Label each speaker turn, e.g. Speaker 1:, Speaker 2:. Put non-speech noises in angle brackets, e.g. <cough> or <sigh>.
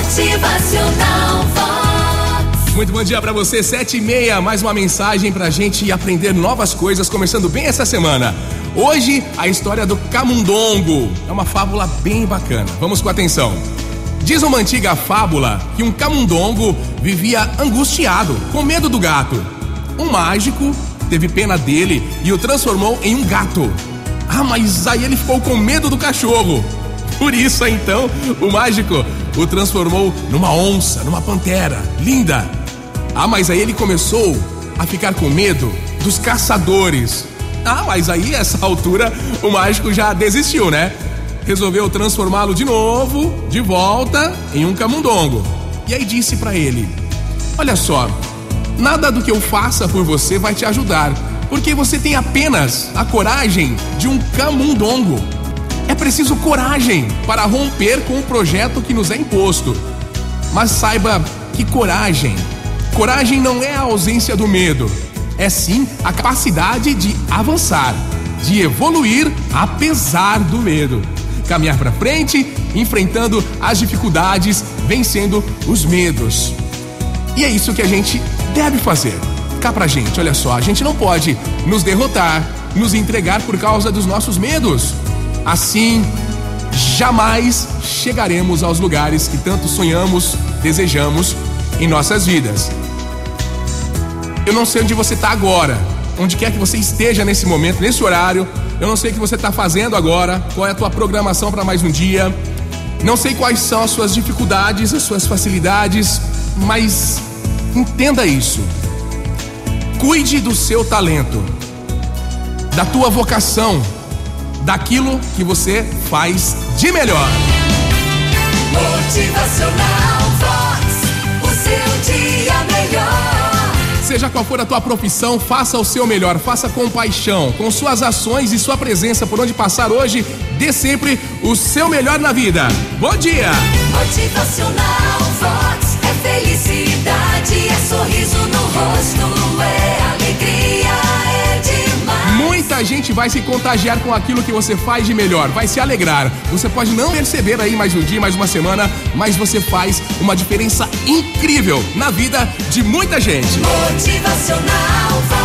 Speaker 1: Motivacional Vox.
Speaker 2: Muito bom dia pra você, sete e meia, mais uma mensagem pra gente aprender novas coisas, começando bem essa semana. Hoje, a história do camundongo. É uma fábula bem bacana. Vamos com atenção. Diz uma antiga fábula que um camundongo vivia angustiado, com medo do gato. Um mágico teve pena dele e o transformou em um gato. Ah, mas aí ele ficou com medo do cachorro. Por isso, então, o mágico o transformou numa onça, numa pantera. Linda! Ah, mas aí ele começou a ficar com medo dos caçadores. Ah, mas aí, essa <laughs> altura, o mágico já desistiu, né? Resolveu transformá-lo de novo, de volta, em um camundongo. E aí disse para ele: Olha só, nada do que eu faça por você vai te ajudar, porque você tem apenas a coragem de um camundongo. É preciso coragem para romper com o projeto que nos é imposto. Mas saiba que coragem, coragem não é a ausência do medo, é sim a capacidade de avançar, de evoluir apesar do medo. Caminhar para frente, enfrentando as dificuldades, vencendo os medos. E é isso que a gente deve fazer. Cá pra gente, olha só, a gente não pode nos derrotar, nos entregar por causa dos nossos medos. Assim, jamais chegaremos aos lugares que tanto sonhamos, desejamos em nossas vidas. Eu não sei onde você está agora, onde quer que você esteja nesse momento, nesse horário. Eu não sei o que você está fazendo agora, qual é a tua programação para mais um dia. Não sei quais são as suas dificuldades, as suas facilidades, mas entenda isso. Cuide do seu talento, da tua vocação, daquilo que você faz de melhor.
Speaker 1: Motivacional Vox. O seu dia melhor.
Speaker 2: Seja qual for a tua profissão, faça o seu melhor, faça com paixão, com suas ações e sua presença por onde passar hoje, dê sempre o seu melhor na vida. Bom dia!
Speaker 1: Motivacional Vox. É felicidade, é sorriso no rosto,
Speaker 2: Gente vai se contagiar com aquilo que você faz de melhor, vai se alegrar. Você pode não perceber aí mais um dia, mais uma semana, mas você faz uma diferença incrível na vida de muita gente.
Speaker 1: Motivacional.